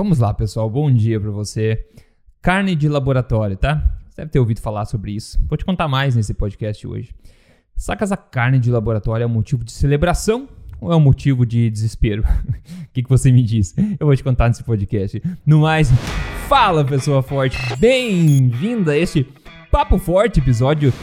Vamos lá, pessoal. Bom dia para você. Carne de laboratório, tá? Você deve ter ouvido falar sobre isso. Vou te contar mais nesse podcast hoje. Sacas a carne de laboratório é um motivo de celebração ou é um motivo de desespero? O que, que você me diz? Eu vou te contar nesse podcast. No mais, fala pessoa forte, bem-vinda a este Papo Forte, episódio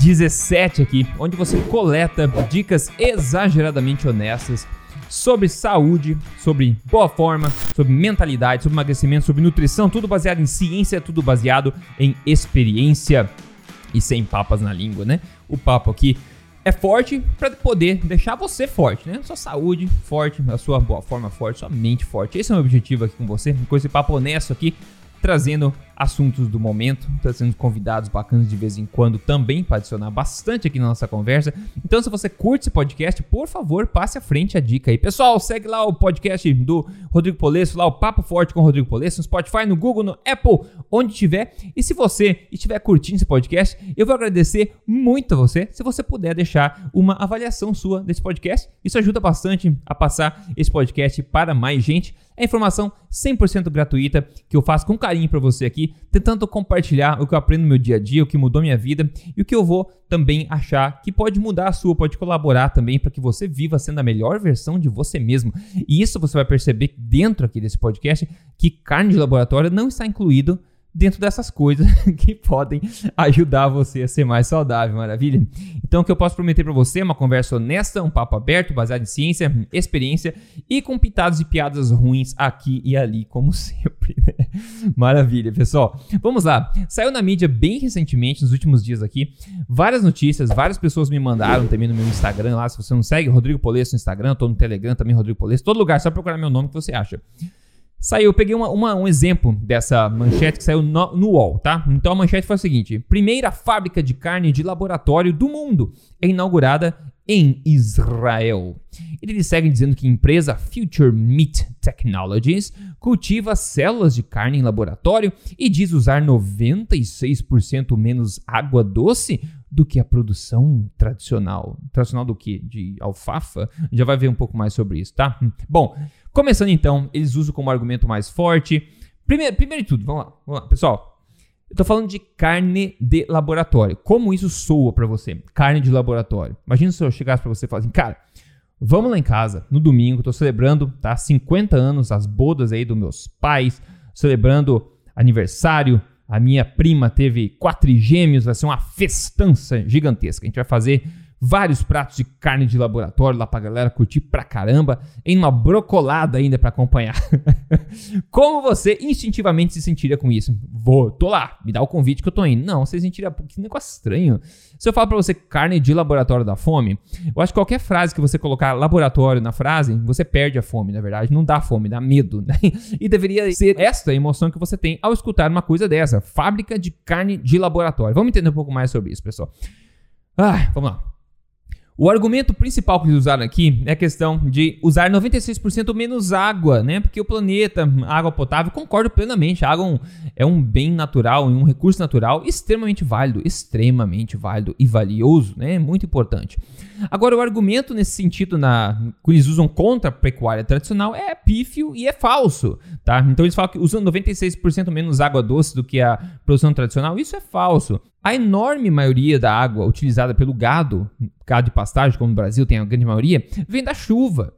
17 aqui, onde você coleta dicas exageradamente honestas sobre saúde, sobre boa forma, sobre mentalidade, sobre emagrecimento, sobre nutrição, tudo baseado em ciência, tudo baseado em experiência e sem papas na língua, né? O papo aqui é forte para poder deixar você forte, né? Sua saúde forte, a sua boa forma forte, sua mente forte. Esse é o meu objetivo aqui com você, com esse papo honesto aqui, trazendo assuntos do momento, trazendo convidados bacanas de vez em quando também para adicionar bastante aqui na nossa conversa. Então, se você curte esse podcast, por favor, passe à frente a dica aí. Pessoal, segue lá o podcast do Rodrigo Polesso, lá o Papo Forte com o Rodrigo Polesso, no Spotify, no Google, no Apple, onde tiver. E se você estiver curtindo esse podcast, eu vou agradecer muito a você se você puder deixar uma avaliação sua desse podcast. Isso ajuda bastante a passar esse podcast para mais gente. É informação 100% gratuita que eu faço com carinho para você aqui tentando compartilhar o que eu aprendo no meu dia a dia, o que mudou minha vida e o que eu vou também achar que pode mudar a sua, pode colaborar também para que você viva sendo a melhor versão de você mesmo. E isso você vai perceber dentro aqui desse podcast que carne de laboratório não está incluído dentro dessas coisas que podem ajudar você a ser mais saudável, maravilha? Então, o que eu posso prometer para você é uma conversa honesta, um papo aberto, baseado em ciência, experiência e com pitados e piadas ruins aqui e ali, como sempre, né? Maravilha, pessoal. Vamos lá. Saiu na mídia bem recentemente, nos últimos dias aqui, várias notícias, várias pessoas me mandaram também no meu Instagram lá, se você não segue, Rodrigo Polesso no Instagram, tô no Telegram também, Rodrigo Polesso, todo lugar, só procurar meu nome que você acha. Saiu, eu peguei uma, uma, um exemplo dessa manchete que saiu no, no UOL, tá? Então a manchete foi a seguinte: primeira fábrica de carne de laboratório do mundo é inaugurada em Israel. Eles seguem dizendo que a empresa Future Meat Technologies cultiva células de carne em laboratório e diz usar 96% menos água doce do que a produção tradicional. Tradicional do que? De alfafa? Já vai ver um pouco mais sobre isso, tá? Bom, Começando então, eles usam como argumento mais forte. Primeiro, primeiro de tudo, vamos lá, vamos lá, pessoal. Eu tô falando de carne de laboratório. Como isso soa para você? Carne de laboratório. Imagina se eu chegasse para você e falasse assim, cara, vamos lá em casa no domingo, tô celebrando, tá? 50 anos, as bodas aí dos meus pais, celebrando aniversário. A minha prima teve quatro gêmeos, vai ser uma festança gigantesca. A gente vai fazer vários pratos de carne de laboratório lá pra galera curtir pra caramba, em uma brocolada ainda para acompanhar. Como você instintivamente se sentiria com isso? Vou, tô lá, me dá o convite que eu tô indo. Não, você sentiria, que negócio estranho. Se eu falar pra você carne de laboratório da fome, eu acho que qualquer frase que você colocar laboratório na frase, você perde a fome, na verdade. Não dá fome, dá medo. Né? E deveria ser esta a emoção que você tem ao escutar uma coisa dessa. Fábrica de carne de laboratório. Vamos entender um pouco mais sobre isso, pessoal. Ah, vamos lá. O argumento principal que eles usaram aqui é a questão de usar 96% menos água, né? Porque o planeta, água potável, concordo plenamente. A água é um bem natural, um recurso natural extremamente válido, extremamente válido e valioso, né? Muito importante. Agora, o argumento nesse sentido na, que eles usam contra a pecuária tradicional é pífio e é falso, tá? Então eles falam que usando 96% menos água doce do que a produção tradicional, isso é falso. A enorme maioria da água utilizada pelo gado, gado de pastagem, como no Brasil tem a grande maioria, vem da chuva.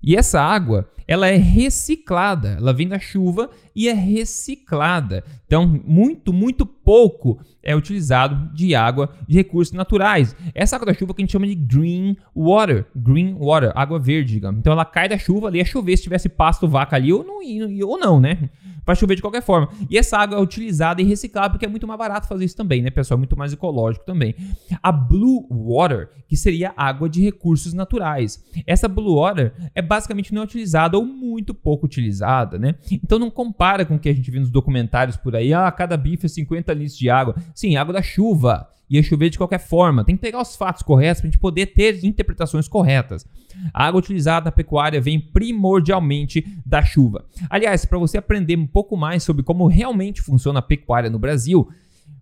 E essa água, ela é reciclada, ela vem da chuva e é reciclada. Então, muito, muito pouco é utilizado de água de recursos naturais. Essa água da chuva que a gente chama de green water, green water, água verde, digamos. Então ela cai da chuva, ali é chover se tivesse pasto, vaca ali ou não, ou não né? Vai chover de qualquer forma. E essa água é utilizada e reciclada porque é muito mais barato fazer isso também, né, pessoal? Muito mais ecológico também. A blue water, que seria água de recursos naturais. Essa blue water é basicamente não utilizada ou muito pouco utilizada, né? Então não compara com o que a gente vê nos documentários por aí, ah, cada bife é 50 litros de água. Sim, água da chuva. Ia chover de qualquer forma. Tem que pegar os fatos corretos para a gente poder ter interpretações corretas. A água utilizada na pecuária vem primordialmente da chuva. Aliás, para você aprender um pouco mais sobre como realmente funciona a pecuária no Brasil,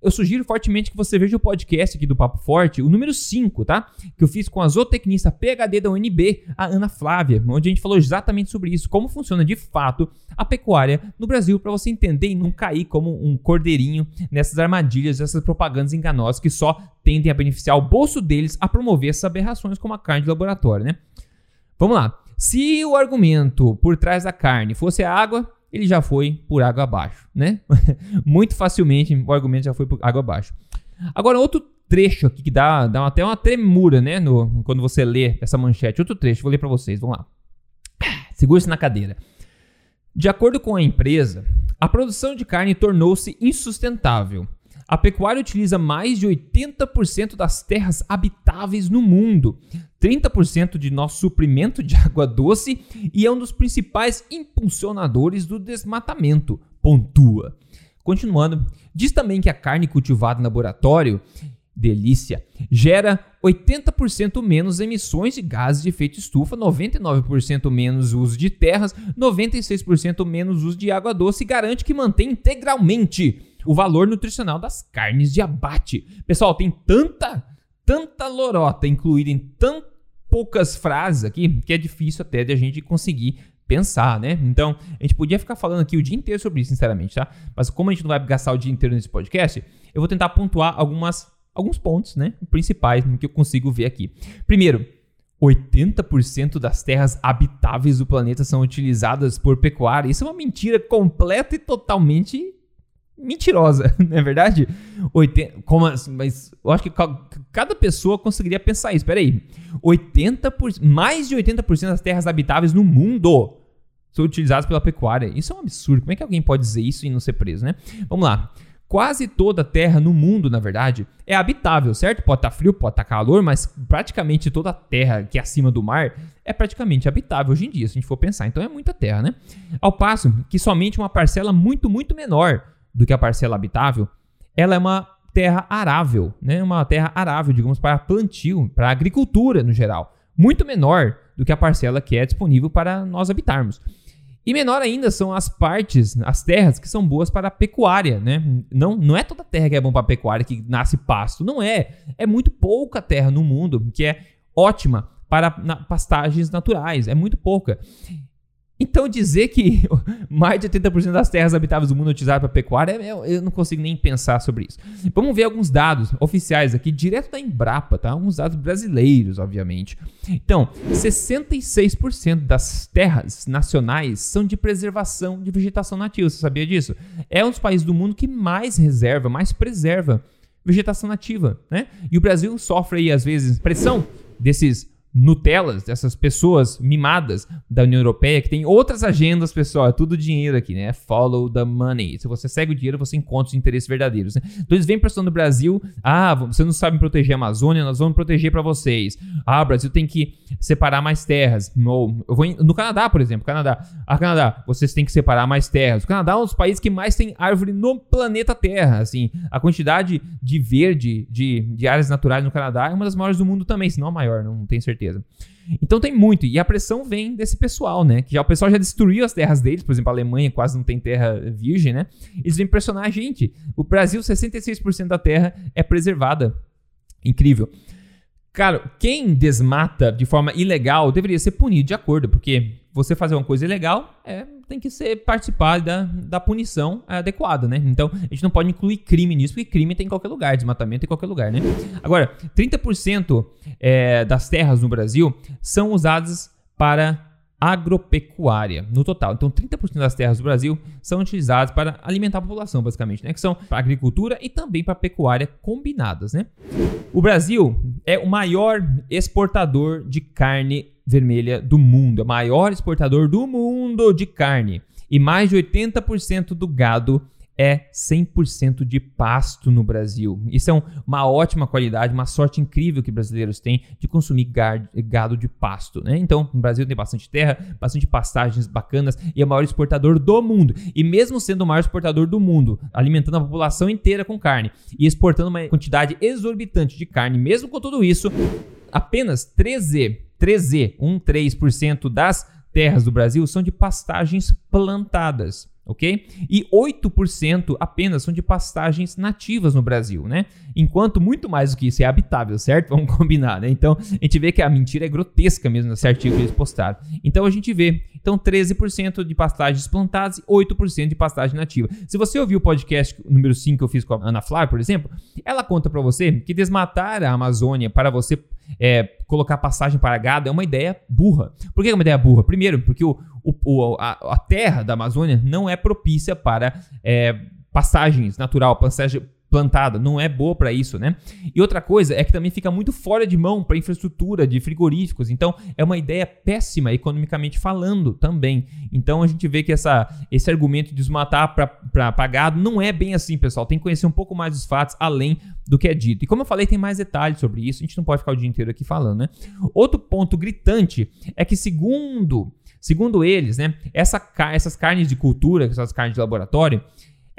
eu sugiro fortemente que você veja o podcast aqui do Papo Forte, o número 5, tá? Que eu fiz com a zootecnista PhD da UNB, a Ana Flávia, onde a gente falou exatamente sobre isso, como funciona de fato a pecuária no Brasil, para você entender e não cair como um cordeirinho nessas armadilhas, essas propagandas enganosas que só tendem a beneficiar o bolso deles a promover essas aberrações como a carne de laboratório, né? Vamos lá. Se o argumento por trás da carne fosse a água, ele já foi por água abaixo, né? Muito facilmente o argumento já foi por água abaixo. Agora, outro trecho aqui que dá, dá até uma tremura, né? No, quando você lê essa manchete. Outro trecho, vou ler para vocês, vamos lá. Segure-se na cadeira. De acordo com a empresa, a produção de carne tornou-se insustentável a pecuária utiliza mais de 80% das terras habitáveis no mundo, 30% de nosso suprimento de água doce e é um dos principais impulsionadores do desmatamento, pontua. Continuando, diz também que a carne cultivada em laboratório, delícia, gera 80% menos emissões de gases de efeito estufa, 99% menos uso de terras, 96% menos uso de água doce e garante que mantém integralmente o valor nutricional das carnes de abate. Pessoal, tem tanta, tanta lorota incluída em tão poucas frases aqui que é difícil até de a gente conseguir pensar, né? Então, a gente podia ficar falando aqui o dia inteiro sobre isso, sinceramente, tá? Mas como a gente não vai gastar o dia inteiro nesse podcast, eu vou tentar pontuar algumas, alguns pontos, né? Principais que eu consigo ver aqui. Primeiro, 80% das terras habitáveis do planeta são utilizadas por pecuária. Isso é uma mentira completa e totalmente mentirosa, não é verdade? 80, como assim? Mas eu acho que cada pessoa conseguiria pensar isso. Peraí, 80%, mais de 80% das terras habitáveis no mundo são utilizadas pela pecuária. Isso é um absurdo. Como é que alguém pode dizer isso e não ser preso, né? Vamos lá. Quase toda a terra no mundo, na verdade, é habitável, certo? Pode estar tá frio, pode estar tá calor, mas praticamente toda a terra que é acima do mar é praticamente habitável hoje em dia, se a gente for pensar. Então é muita terra, né? Ao passo que somente uma parcela muito, muito menor do que a parcela habitável, ela é uma terra arável, né? Uma terra arável, digamos, para plantio, para agricultura no geral, muito menor do que a parcela que é disponível para nós habitarmos. E menor ainda são as partes, as terras que são boas para a pecuária, né? Não, não é toda terra que é bom para a pecuária que nasce pasto, não é. É muito pouca terra no mundo que é ótima para pastagens naturais, é muito pouca. Então dizer que mais de 80% das terras habitáveis do mundo é utilizada para pecuária, eu não consigo nem pensar sobre isso. Vamos ver alguns dados oficiais aqui, direto da Embrapa, tá? Alguns dados brasileiros, obviamente. Então, 66% das terras nacionais são de preservação de vegetação nativa. Você sabia disso? É um dos países do mundo que mais reserva, mais preserva vegetação nativa, né? E o Brasil sofre aí às vezes pressão desses Nutelas, dessas pessoas mimadas da União Europeia que tem outras agendas, pessoal. É tudo dinheiro aqui, né? Follow the money. Se você segue o dinheiro, você encontra os interesses verdadeiros. Né? Então eles vêm pressão no Brasil. Ah, você não sabe proteger a Amazônia, nós vamos proteger para vocês. Ah, o Brasil tem que separar mais terras. No, eu vou em, no Canadá, por exemplo. Canadá. Ah, Canadá, vocês têm que separar mais terras. O Canadá é um dos países que mais tem árvore no planeta Terra. Assim, a quantidade de verde, de, de áreas naturais no Canadá é uma das maiores do mundo também, se não a maior, não tenho certeza certeza. Então tem muito, e a pressão vem desse pessoal, né? Que já o pessoal já destruiu as terras deles, por exemplo, a Alemanha quase não tem terra virgem, né? Eles vêm pressionar a gente. O Brasil, 66% da terra é preservada. Incrível. Cara, quem desmata de forma ilegal deveria ser punido de acordo, porque você fazer uma coisa ilegal é, tem que ser participar da, da punição adequada, né? Então, a gente não pode incluir crime nisso, porque crime tem em qualquer lugar, desmatamento em qualquer lugar, né? Agora, 30% é, das terras no Brasil são usadas para agropecuária no total. Então, 30% das terras do Brasil são utilizadas para alimentar a população, basicamente, né? Que são para agricultura e também para pecuária combinadas, né? O Brasil é o maior exportador de carne vermelha do mundo, é o maior exportador do mundo de carne. E mais de 80% do gado é 100% de pasto no Brasil. Isso é uma ótima qualidade, uma sorte incrível que brasileiros têm de consumir gado de pasto. Né? Então, no Brasil tem bastante terra, bastante pastagens bacanas e é o maior exportador do mundo. E mesmo sendo o maior exportador do mundo, alimentando a população inteira com carne e exportando uma quantidade exorbitante de carne, mesmo com tudo isso, apenas 13, 13, 13% das terras do Brasil são de pastagens plantadas ok? E 8% apenas são de pastagens nativas no Brasil, né? Enquanto muito mais do que isso é habitável, certo? Vamos combinar, né? Então, a gente vê que a mentira é grotesca mesmo nesse artigo que eles postaram. Então, a gente vê, então, 13% de pastagens plantadas e 8% de pastagem nativa. Se você ouviu o podcast número 5 que eu fiz com a Ana Flávia, por exemplo, ela conta para você que desmatar a Amazônia para você é, colocar passagem para gado é uma ideia burra. Por que é uma ideia burra? Primeiro, porque o, o, a, a, terra da Amazônia não é propícia para é, passagens natural, passagem plantada, não é boa para isso, né? E outra coisa é que também fica muito fora de mão para infraestrutura de frigoríficos. Então, é uma ideia péssima economicamente falando também. Então, a gente vê que essa, esse argumento de desmatar para pagado não é bem assim, pessoal. Tem que conhecer um pouco mais dos fatos além do que é dito. E como eu falei, tem mais detalhes sobre isso. A gente não pode ficar o dia inteiro aqui falando, né? Outro ponto gritante é que segundo Segundo eles, né, essa, essas carnes de cultura, essas carnes de laboratório,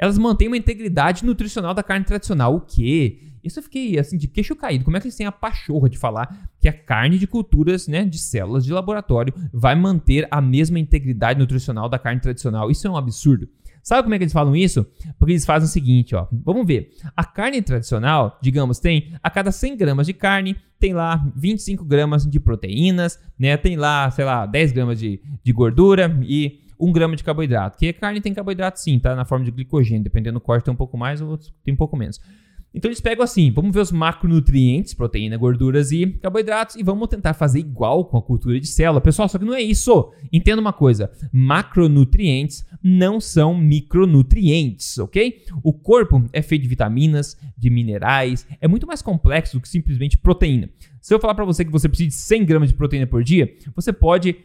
elas mantêm uma integridade nutricional da carne tradicional. O quê? Isso eu fiquei assim de queixo caído. Como é que eles têm a pachorra de falar que a carne de culturas, né, de células de laboratório vai manter a mesma integridade nutricional da carne tradicional? Isso é um absurdo. Sabe como é que eles falam isso? Porque eles fazem o seguinte, ó. Vamos ver. A carne tradicional, digamos, tem a cada 100 gramas de carne, tem lá 25 gramas de proteínas, né? Tem lá, sei lá, 10 gramas de, de gordura e 1 grama de carboidrato. Que a carne tem carboidrato sim, tá? Na forma de glicogênio. Dependendo do corte tem um pouco mais, ou tem um pouco menos. Então eles pegam assim, vamos ver os macronutrientes, proteína, gorduras e carboidratos, e vamos tentar fazer igual com a cultura de célula. Pessoal, só que não é isso. Entenda uma coisa: macronutrientes não são micronutrientes, ok? O corpo é feito de vitaminas, de minerais, é muito mais complexo do que simplesmente proteína. Se eu falar para você que você precisa de 100 gramas de proteína por dia, você pode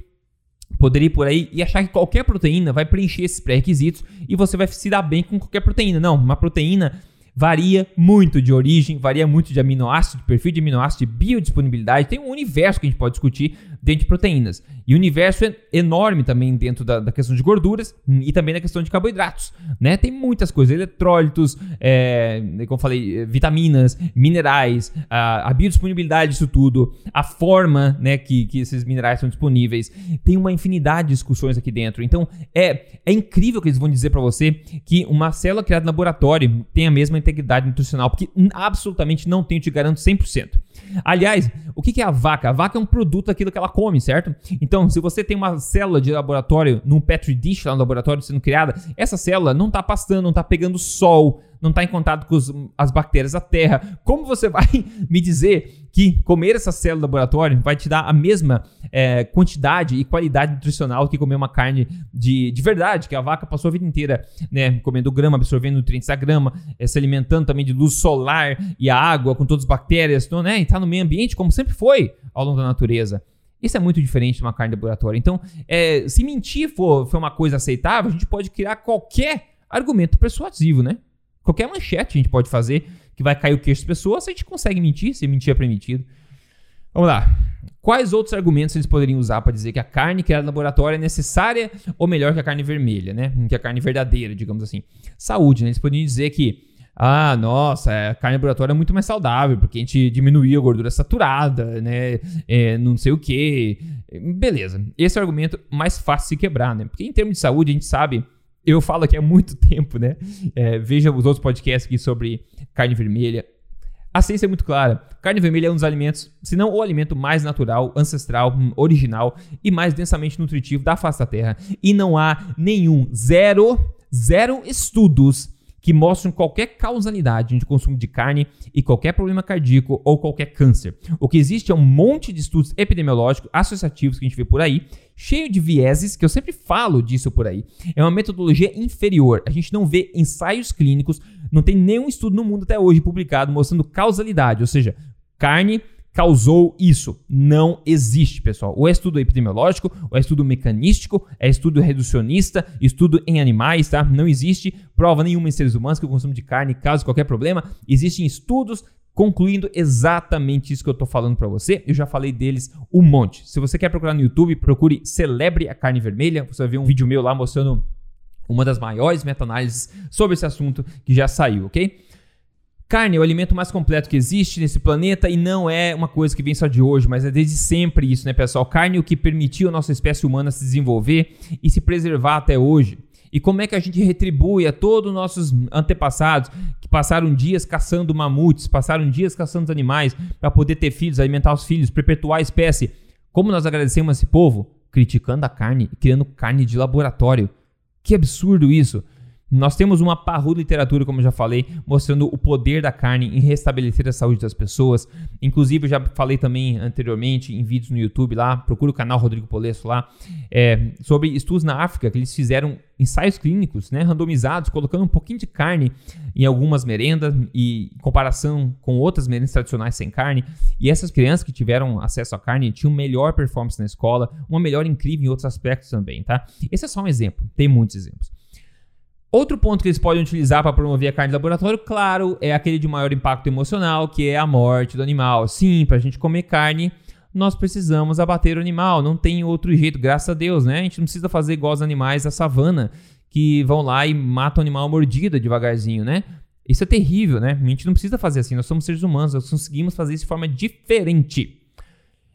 poderia ir por aí e achar que qualquer proteína vai preencher esses pré-requisitos e você vai se dar bem com qualquer proteína. Não, uma proteína varia muito de origem, varia muito de aminoácido, de perfil de aminoácido, de biodisponibilidade. Tem um universo que a gente pode discutir dentro de proteínas. E o universo é enorme também dentro da, da questão de gorduras e também na questão de carboidratos. Né? Tem muitas coisas, eletrólitos, é, como falei, vitaminas, minerais, a, a, biodisponibilidade disso tudo, a forma né, que, que esses minerais são disponíveis. Tem uma infinidade de discussões aqui dentro. Então é, é incrível que eles vão dizer para você que uma célula criada no laboratório tem a mesma integridade nutricional, porque absolutamente não tem, eu te garanto 100%. Aliás, o que é a vaca? A vaca é um produto daquilo que ela come, certo? Então, se você tem uma célula de laboratório num petri dish lá no laboratório sendo criada, essa célula não está pastando, não está pegando sol, não está em contato com os, as bactérias da terra. Como você vai me dizer que comer essa célula do laboratório vai te dar a mesma é, quantidade e qualidade nutricional que comer uma carne de, de verdade, que a vaca passou a vida inteira né, comendo grama, absorvendo nutrientes da grama, é, se alimentando também de luz solar e a água com todas as bactérias, então, né, e está no meio ambiente como sempre foi ao longo da natureza. Isso é muito diferente de uma carne de laboratório. Então, é, se mentir for, for uma coisa aceitável, a gente pode criar qualquer argumento persuasivo, né? Qualquer manchete a gente pode fazer que vai cair o queixo das pessoas, a gente consegue mentir, se mentir é permitido. Vamos lá. Quais outros argumentos eles poderiam usar para dizer que a carne criada no laboratório é necessária ou melhor que a carne vermelha, né? Que a carne verdadeira, digamos assim. Saúde, né? Eles poderiam dizer que, ah, nossa, a carne laboratório é muito mais saudável, porque a gente diminuiu a gordura saturada, né? É, não sei o que. Beleza. Esse é o argumento mais fácil de se quebrar, né? Porque em termos de saúde, a gente sabe eu falo aqui há muito tempo, né? É, veja os outros podcasts aqui sobre carne vermelha. A ciência é muito clara. Carne vermelha é um dos alimentos, se não o alimento mais natural, ancestral, original e mais densamente nutritivo da face da Terra. E não há nenhum, zero, zero estudos que mostram qualquer causalidade de consumo de carne e qualquer problema cardíaco ou qualquer câncer. O que existe é um monte de estudos epidemiológicos associativos que a gente vê por aí, cheio de vieses, que eu sempre falo disso por aí. É uma metodologia inferior. A gente não vê ensaios clínicos, não tem nenhum estudo no mundo até hoje publicado mostrando causalidade, ou seja, carne causou isso. Não existe, pessoal. Ou é estudo epidemiológico, ou é estudo mecanístico, é estudo reducionista, estudo em animais, tá? Não existe prova nenhuma em seres humanos que o consumo de carne cause qualquer problema. Existem estudos concluindo exatamente isso que eu tô falando para você. Eu já falei deles um monte. Se você quer procurar no YouTube, procure Celebre a Carne Vermelha. Você vai ver um vídeo meu lá mostrando uma das maiores meta-análises sobre esse assunto que já saiu, ok? Carne é o alimento mais completo que existe nesse planeta e não é uma coisa que vem só de hoje, mas é desde sempre isso, né, pessoal? Carne é o que permitiu a nossa espécie humana se desenvolver e se preservar até hoje. E como é que a gente retribui a todos os nossos antepassados que passaram dias caçando mamutes, passaram dias caçando animais para poder ter filhos, alimentar os filhos, perpetuar a espécie? Como nós agradecemos esse povo? Criticando a carne e criando carne de laboratório. Que absurdo isso! Nós temos uma parruda literatura, como eu já falei, mostrando o poder da carne em restabelecer a saúde das pessoas. Inclusive, eu já falei também anteriormente em vídeos no YouTube lá, procura o canal Rodrigo Polesso lá, é, sobre estudos na África, que eles fizeram ensaios clínicos, né, randomizados, colocando um pouquinho de carne em algumas merendas e em comparação com outras merendas tradicionais sem carne. E essas crianças que tiveram acesso à carne tinham melhor performance na escola, uma melhor incrível em outros aspectos também, tá? Esse é só um exemplo, tem muitos exemplos. Outro ponto que eles podem utilizar para promover a carne de laboratório, claro, é aquele de maior impacto emocional, que é a morte do animal. Sim, para a gente comer carne, nós precisamos abater o animal. Não tem outro jeito, graças a Deus, né? A gente não precisa fazer igual os animais da savana, que vão lá e matam o animal mordida devagarzinho, né? Isso é terrível, né? A gente não precisa fazer assim. Nós somos seres humanos, nós conseguimos fazer isso de forma diferente.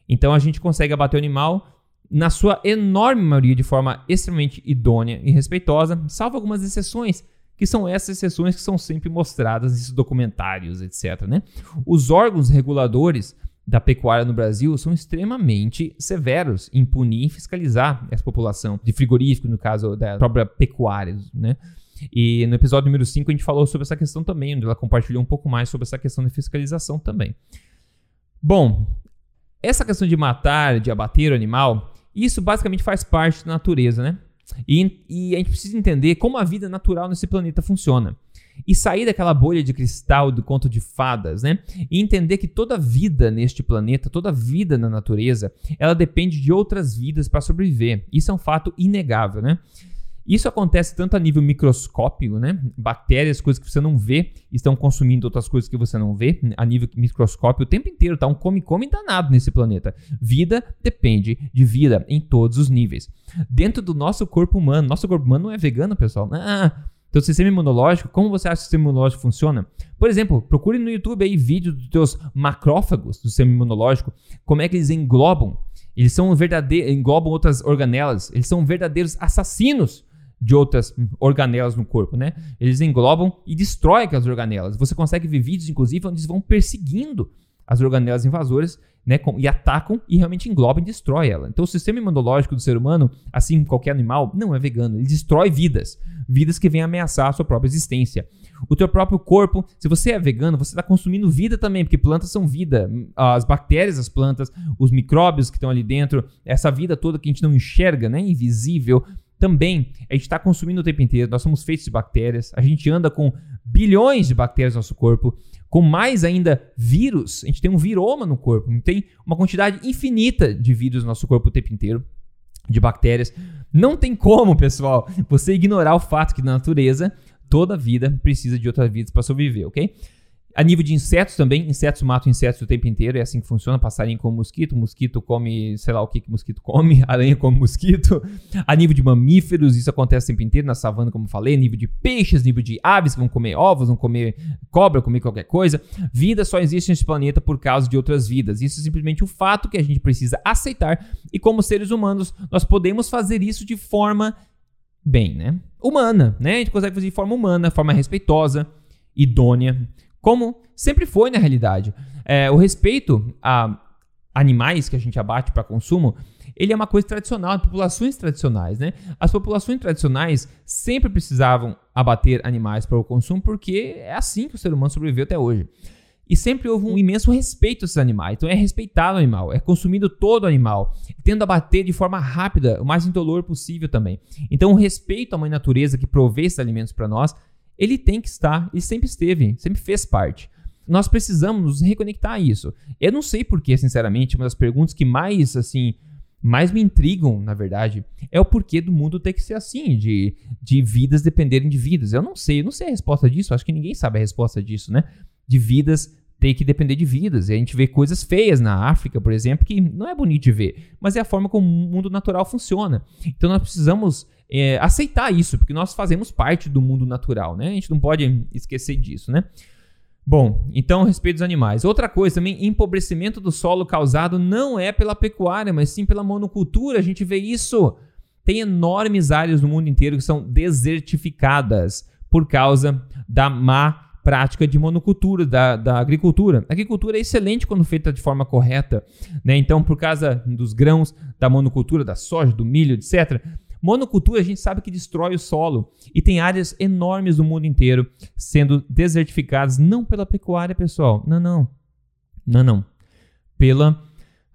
Então a gente consegue abater o animal na sua enorme maioria de forma extremamente idônea e respeitosa, salvo algumas exceções, que são essas exceções que são sempre mostradas nesses documentários, etc. Né? Os órgãos reguladores da pecuária no Brasil são extremamente severos em punir e fiscalizar essa população de frigorífico, no caso da própria pecuária, né? E no episódio número 5 a gente falou sobre essa questão também, onde ela compartilhou um pouco mais sobre essa questão de fiscalização também. Bom, essa questão de matar, de abater o animal, isso basicamente faz parte da natureza, né? E, e, a gente precisa entender como a vida natural nesse planeta funciona. E sair daquela bolha de cristal do conto de fadas, né? E entender que toda vida neste planeta, toda vida na natureza, ela depende de outras vidas para sobreviver. Isso é um fato inegável, né? Isso acontece tanto a nível microscópico, né? Bactérias, coisas que você não vê, estão consumindo outras coisas que você não vê, a nível microscópio o tempo inteiro, tá? Um come-come danado nesse planeta. Vida depende de vida em todos os níveis. Dentro do nosso corpo humano, nosso corpo humano não é vegano, pessoal. Ah, teu sistema imunológico, como você acha que o sistema imunológico funciona? Por exemplo, procure no YouTube aí vídeo dos teus macrófagos do sistema imunológico, como é que eles englobam. Eles são verdadeiros, englobam outras organelas, eles são verdadeiros assassinos de outras organelas no corpo, né? Eles englobam e destroem aquelas organelas. Você consegue ver vídeos, inclusive, onde eles vão perseguindo as organelas invasoras, né? E atacam e realmente englobam e destroem ela. Então, o sistema imunológico do ser humano, assim como qualquer animal, não é vegano. Ele destrói vidas, vidas que vêm ameaçar a sua própria existência. O teu próprio corpo, se você é vegano, você está consumindo vida também, porque plantas são vida. As bactérias, as plantas, os micróbios que estão ali dentro, essa vida toda que a gente não enxerga, né? Invisível, também a gente está consumindo o tempo inteiro. Nós somos feitos de bactérias. A gente anda com bilhões de bactérias no nosso corpo. Com mais ainda vírus, a gente tem um viroma no corpo. Tem uma quantidade infinita de vírus no nosso corpo o tempo inteiro, de bactérias. Não tem como, pessoal, você ignorar o fato que na natureza toda vida precisa de outras vidas para sobreviver, ok? A nível de insetos também, insetos matam insetos o tempo inteiro, é assim que funciona. Passarinho come mosquito, mosquito come, sei lá o que que mosquito come, aranha come mosquito. A nível de mamíferos, isso acontece o tempo inteiro na savana, como falei. A nível de peixes, nível de aves que vão comer ovos, vão comer cobra, comer qualquer coisa. Vida só existe nesse planeta por causa de outras vidas. Isso é simplesmente o fato que a gente precisa aceitar. E como seres humanos, nós podemos fazer isso de forma bem, né? Humana, né? A gente consegue fazer de forma humana, forma respeitosa, idônea como sempre foi na realidade. É, o respeito a animais que a gente abate para consumo, ele é uma coisa tradicional, de populações tradicionais, né? As populações tradicionais sempre precisavam abater animais para o consumo porque é assim que o ser humano sobreviveu até hoje. E sempre houve um imenso respeito a esses animais. Então é respeitado o animal, é consumido todo o animal, tendo a bater de forma rápida, o mais indolor possível também. Então o respeito à mãe natureza que provê esses alimentos para nós ele tem que estar, ele sempre esteve, sempre fez parte. Nós precisamos nos reconectar a isso. Eu não sei porquê, sinceramente, uma das perguntas que mais, assim, mais me intrigam, na verdade, é o porquê do mundo ter que ser assim, de, de vidas dependerem de vidas. Eu não sei, eu não sei a resposta disso, acho que ninguém sabe a resposta disso, né? De vidas ter que depender de vidas. E a gente vê coisas feias na África, por exemplo, que não é bonito de ver, mas é a forma como o mundo natural funciona. Então nós precisamos é, aceitar isso, porque nós fazemos parte do mundo natural, né? A gente não pode esquecer disso, né? Bom, então respeito dos animais. Outra coisa também, empobrecimento do solo causado não é pela pecuária, mas sim pela monocultura. A gente vê isso tem enormes áreas no mundo inteiro que são desertificadas por causa da má prática de monocultura, da, da agricultura. A agricultura é excelente quando feita de forma correta, né? Então, por causa dos grãos, da monocultura, da soja, do milho, etc. Monocultura a gente sabe que destrói o solo e tem áreas enormes no mundo inteiro sendo desertificadas não pela pecuária, pessoal. Não, não. Não, não. Pela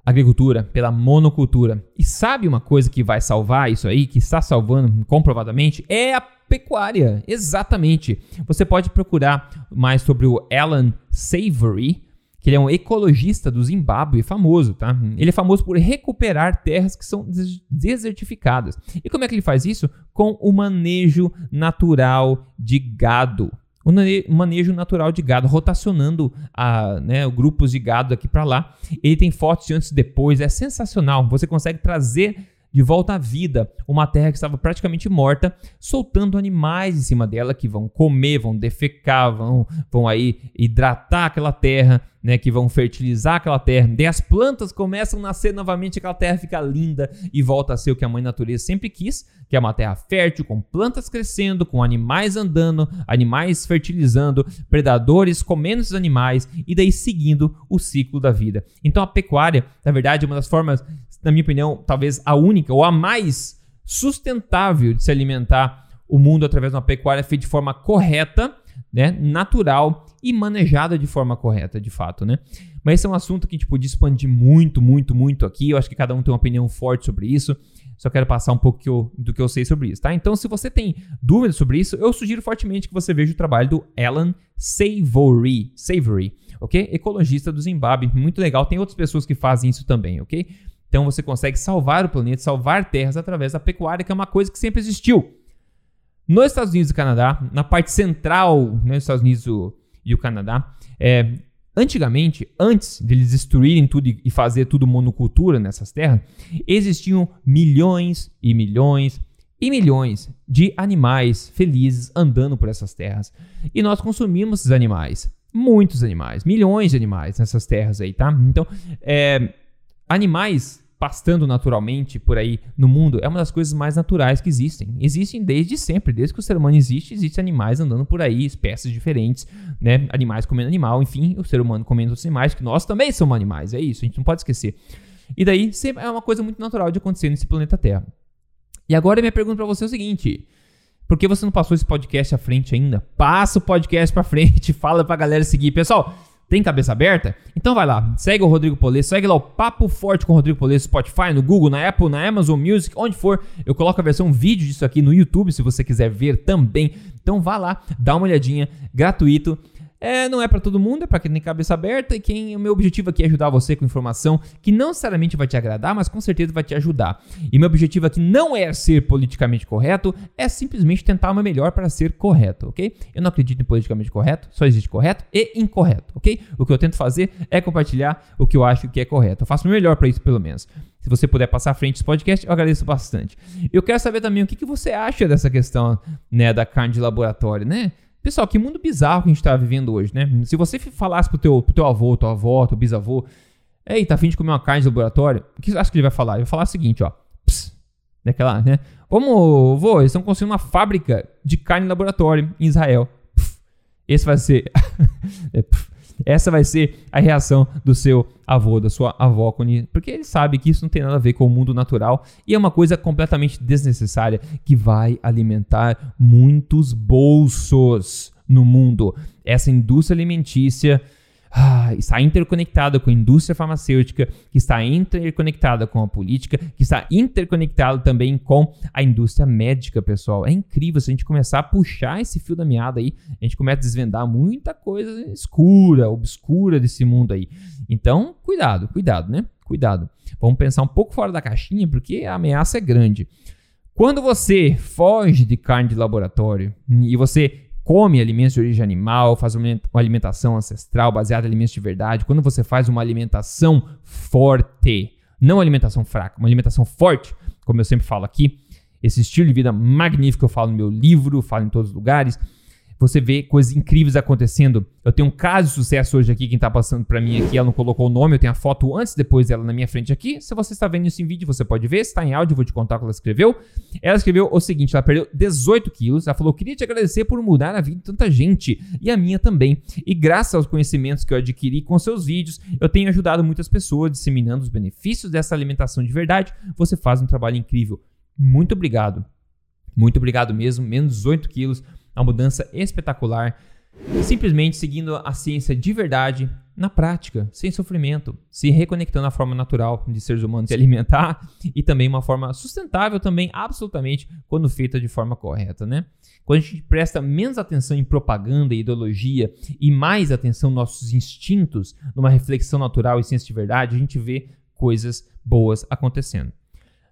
agricultura, pela monocultura. E sabe uma coisa que vai salvar isso aí, que está salvando comprovadamente? É a pecuária. Exatamente. Você pode procurar mais sobre o Alan Savory, que ele é um ecologista do Zimbábue famoso, tá? Ele é famoso por recuperar terras que são desertificadas. E como é que ele faz isso? Com o manejo natural de gado. O manejo natural de gado, rotacionando a, né, grupos de gado aqui para lá. Ele tem fotos de antes e depois, é sensacional. Você consegue trazer de volta à vida uma terra que estava praticamente morta, soltando animais em cima dela que vão comer, vão defecar, vão, vão aí hidratar aquela terra, né, que vão fertilizar aquela terra. Daí as plantas começam a nascer novamente, aquela terra fica linda e volta a ser o que a mãe natureza sempre quis, que é uma terra fértil, com plantas crescendo, com animais andando, animais fertilizando, predadores comendo esses animais e daí seguindo o ciclo da vida. Então a pecuária, na verdade, é uma das formas na minha opinião, talvez a única ou a mais sustentável de se alimentar o mundo através de uma pecuária feita de forma correta, né, natural e manejada de forma correta, de fato, né? Mas esse é um assunto que a gente podia expandir muito, muito, muito aqui. Eu acho que cada um tem uma opinião forte sobre isso. Só quero passar um pouco que eu, do que eu sei sobre isso, tá? Então, se você tem dúvidas sobre isso, eu sugiro fortemente que você veja o trabalho do Alan Savory, Savory, ok? Ecologista do Zimbábue, muito legal. Tem outras pessoas que fazem isso também, ok? Então você consegue salvar o planeta, salvar terras através da pecuária, que é uma coisa que sempre existiu. Nos Estados Unidos e Canadá, na parte central né, dos Estados Unidos e o Canadá, é, antigamente, antes deles destruírem tudo e fazer tudo monocultura nessas terras, existiam milhões e milhões e milhões de animais felizes andando por essas terras. E nós consumimos esses animais. Muitos animais, milhões de animais nessas terras aí, tá? Então, é, animais pastando naturalmente por aí no mundo é uma das coisas mais naturais que existem. Existem desde sempre, desde que o ser humano existe, existem animais andando por aí, espécies diferentes, né? Animais comendo animal, enfim, o ser humano comendo outros animais, que nós também somos animais, é isso, a gente não pode esquecer. E daí é uma coisa muito natural de acontecer nesse planeta Terra. E agora minha pergunta para você é o seguinte: por que você não passou esse podcast à frente ainda? Passa o podcast para frente, fala pra galera seguir. Pessoal, tem cabeça aberta? Então vai lá, segue o Rodrigo Polesso, segue lá o Papo Forte com o Rodrigo Polesso, Spotify, no Google, na Apple, na Amazon Music, onde for. Eu coloco a versão vídeo disso aqui no YouTube, se você quiser ver também. Então vá lá, dá uma olhadinha, gratuito. É, não é para todo mundo, é para quem tem cabeça aberta e quem o meu objetivo aqui é ajudar você com informação que não necessariamente vai te agradar, mas com certeza vai te ajudar. E meu objetivo aqui não é ser politicamente correto, é simplesmente tentar o meu melhor para ser correto, ok? Eu não acredito em politicamente correto, só existe correto e incorreto, ok? O que eu tento fazer é compartilhar o que eu acho que é correto. Eu faço o melhor para isso, pelo menos. Se você puder passar à frente desse podcast, eu agradeço bastante. Eu quero saber também o que, que você acha dessa questão né, da carne de laboratório, né? Pessoal, que mundo bizarro que a gente tá vivendo hoje, né? Se você falasse pro teu, pro teu avô, tua avó, teu bisavô, ei, tá afim de comer uma carne de laboratório? O que você acha que ele vai falar? Ele vai falar o seguinte, ó. Pss, daquela, né? Vamos, vô, eles estão construindo uma fábrica de carne de laboratório em Israel. Pff, esse vai ser. é, pff, essa vai ser a reação do seu avô, da sua avó, porque ele sabe que isso não tem nada a ver com o mundo natural e é uma coisa completamente desnecessária que vai alimentar muitos bolsos no mundo. Essa indústria alimentícia ah, está interconectada com a indústria farmacêutica, que está interconectada com a política, que está interconectada também com a indústria médica, pessoal. É incrível se a gente começar a puxar esse fio da meada aí, a gente começa a desvendar muita coisa escura, obscura desse mundo aí. Então, cuidado, cuidado, né? Cuidado. Vamos pensar um pouco fora da caixinha, porque a ameaça é grande. Quando você foge de carne de laboratório e você come alimentos de origem animal, faz uma alimentação ancestral baseada em alimentos de verdade, quando você faz uma alimentação forte, não alimentação fraca, uma alimentação forte, como eu sempre falo aqui, esse estilo de vida magnífico eu falo no meu livro, falo em todos os lugares, você vê coisas incríveis acontecendo. Eu tenho um caso de sucesso hoje aqui, quem tá passando para mim aqui, ela não colocou o nome, eu tenho a foto antes e depois dela na minha frente aqui. Se você está vendo isso em vídeo, você pode ver. Se está em áudio, eu vou te contar o que ela escreveu. Ela escreveu o seguinte: ela perdeu 18 quilos. Ela falou: queria te agradecer por mudar a vida de tanta gente e a minha também. E graças aos conhecimentos que eu adquiri com seus vídeos, eu tenho ajudado muitas pessoas disseminando os benefícios dessa alimentação de verdade. Você faz um trabalho incrível. Muito obrigado. Muito obrigado mesmo. Menos 18 quilos uma mudança espetacular, simplesmente seguindo a ciência de verdade na prática, sem sofrimento, se reconectando à forma natural de seres humanos se alimentar e também uma forma sustentável também, absolutamente, quando feita de forma correta, né? Quando a gente presta menos atenção em propaganda e ideologia e mais atenção nos nossos instintos, numa reflexão natural e ciência de verdade, a gente vê coisas boas acontecendo.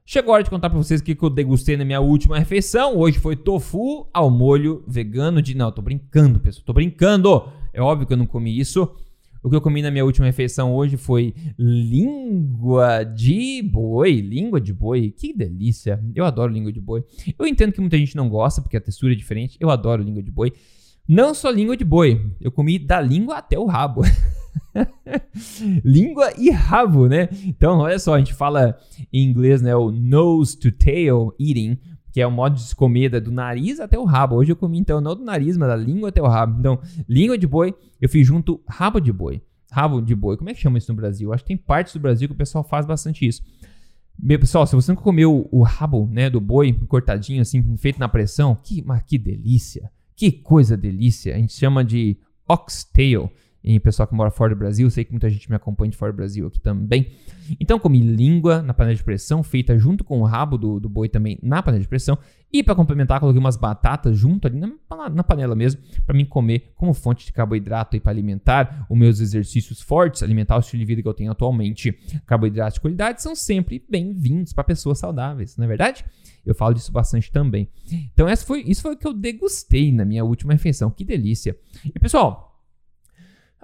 Chegou a hora de contar pra vocês o que eu degustei na minha última refeição. Hoje foi tofu ao molho vegano de. Não, tô brincando, pessoal. Tô brincando. É óbvio que eu não comi isso. O que eu comi na minha última refeição hoje foi língua de boi. Língua de boi, que delícia. Eu adoro língua de boi. Eu entendo que muita gente não gosta porque a textura é diferente. Eu adoro língua de boi. Não só língua de boi, eu comi da língua até o rabo. língua e rabo, né? Então, olha só, a gente fala em inglês, né, o nose to tail eating, que é o modo de se comer do nariz até o rabo. Hoje eu comi então não do nariz, mas da língua até o rabo. Então, língua de boi, eu fiz junto rabo de boi. Rabo de boi, como é que chama isso no Brasil? Acho que tem partes do Brasil que o pessoal faz bastante isso. Meu pessoal, se você nunca comeu o rabo, né, do boi cortadinho assim, feito na pressão, que, mas que delícia. Que coisa delícia. A gente chama de oxtail em pessoal que mora fora do Brasil. Sei que muita gente me acompanha de fora do Brasil aqui também. Então, comi língua na panela de pressão, feita junto com o rabo do, do boi também na panela de pressão. E para complementar, coloquei umas batatas junto ali na, na panela mesmo, para mim comer como fonte de carboidrato e para alimentar os meus exercícios fortes, alimentar o estilo de vida que eu tenho atualmente. Carboidratos de qualidade são sempre bem-vindos para pessoas saudáveis, não é verdade? Eu falo disso bastante também. Então, essa foi, isso foi o que eu degustei na minha última refeição. Que delícia. E pessoal,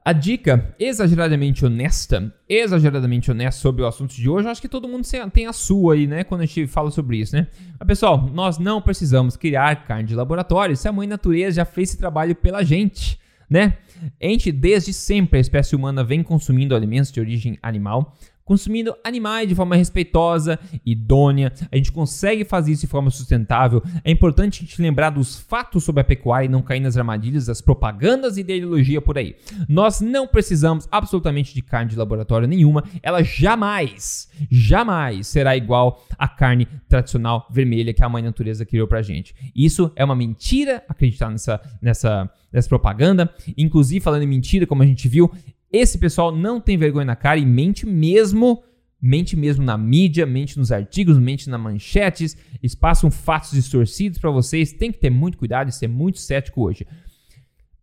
a dica exageradamente honesta, exageradamente honesta sobre o assunto de hoje, acho que todo mundo tem a sua aí, né? Quando a gente fala sobre isso, né? Mas, pessoal, nós não precisamos criar carne de laboratório se a mãe natureza já fez esse trabalho pela gente, né? Gente, desde sempre, a espécie humana vem consumindo alimentos de origem animal consumindo animais de forma respeitosa, idônea. A gente consegue fazer isso de forma sustentável. É importante a gente lembrar dos fatos sobre a pecuária e não cair nas armadilhas das propagandas e da ideologia por aí. Nós não precisamos absolutamente de carne de laboratório nenhuma. Ela jamais, jamais será igual à carne tradicional vermelha que a mãe natureza criou pra gente. Isso é uma mentira acreditar nessa, nessa, nessa propaganda. Inclusive, falando em mentira, como a gente viu, esse pessoal não tem vergonha na cara e mente mesmo, mente mesmo na mídia, mente nos artigos, mente nas manchetes, eles passam fatos distorcidos para vocês. Tem que ter muito cuidado e ser muito cético hoje.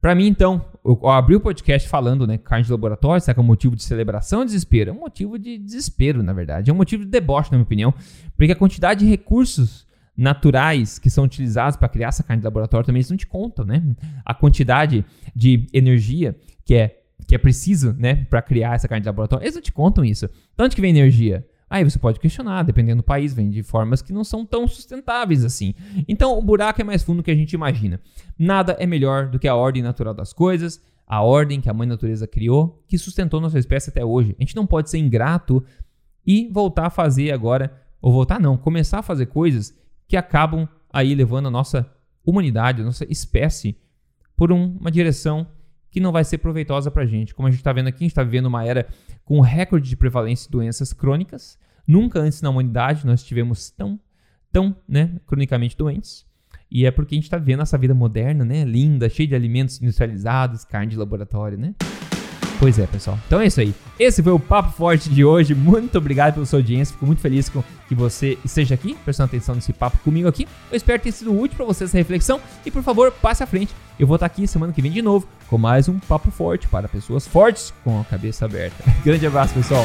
Para mim, então, eu abri o podcast falando, né, carne de laboratório, será que é um motivo de celebração ou desespero? É um motivo de desespero, na verdade. É um motivo de deboche, na minha opinião, porque a quantidade de recursos naturais que são utilizados para criar essa carne de laboratório também eles não te contam, né? A quantidade de energia que é que é preciso, né, para criar essa carne de laboratório, eles não te contam isso. Tanto que vem energia. Aí você pode questionar, dependendo do país, vem de formas que não são tão sustentáveis assim. Então o buraco é mais fundo do que a gente imagina. Nada é melhor do que a ordem natural das coisas, a ordem que a mãe natureza criou, que sustentou nossa espécie até hoje. A gente não pode ser ingrato e voltar a fazer agora, ou voltar não, começar a fazer coisas que acabam aí levando a nossa humanidade, a nossa espécie por um, uma direção que não vai ser proveitosa para a gente. Como a gente está vendo aqui, a gente está vivendo uma era com recorde de prevalência de doenças crônicas. Nunca antes na humanidade nós tivemos tão, tão né, cronicamente doentes. E é porque a gente está vendo essa vida moderna, né, linda, cheia de alimentos industrializados, carne de laboratório, né? Pois é, pessoal. Então é isso aí. Esse foi o Papo Forte de hoje. Muito obrigado pela sua audiência. Fico muito feliz com que você esteja aqui, prestando atenção nesse papo comigo aqui. Eu espero ter sido útil para você essa reflexão. E por favor, passe à frente. Eu vou estar aqui semana que vem de novo com mais um Papo Forte para pessoas fortes com a cabeça aberta. Grande abraço, pessoal.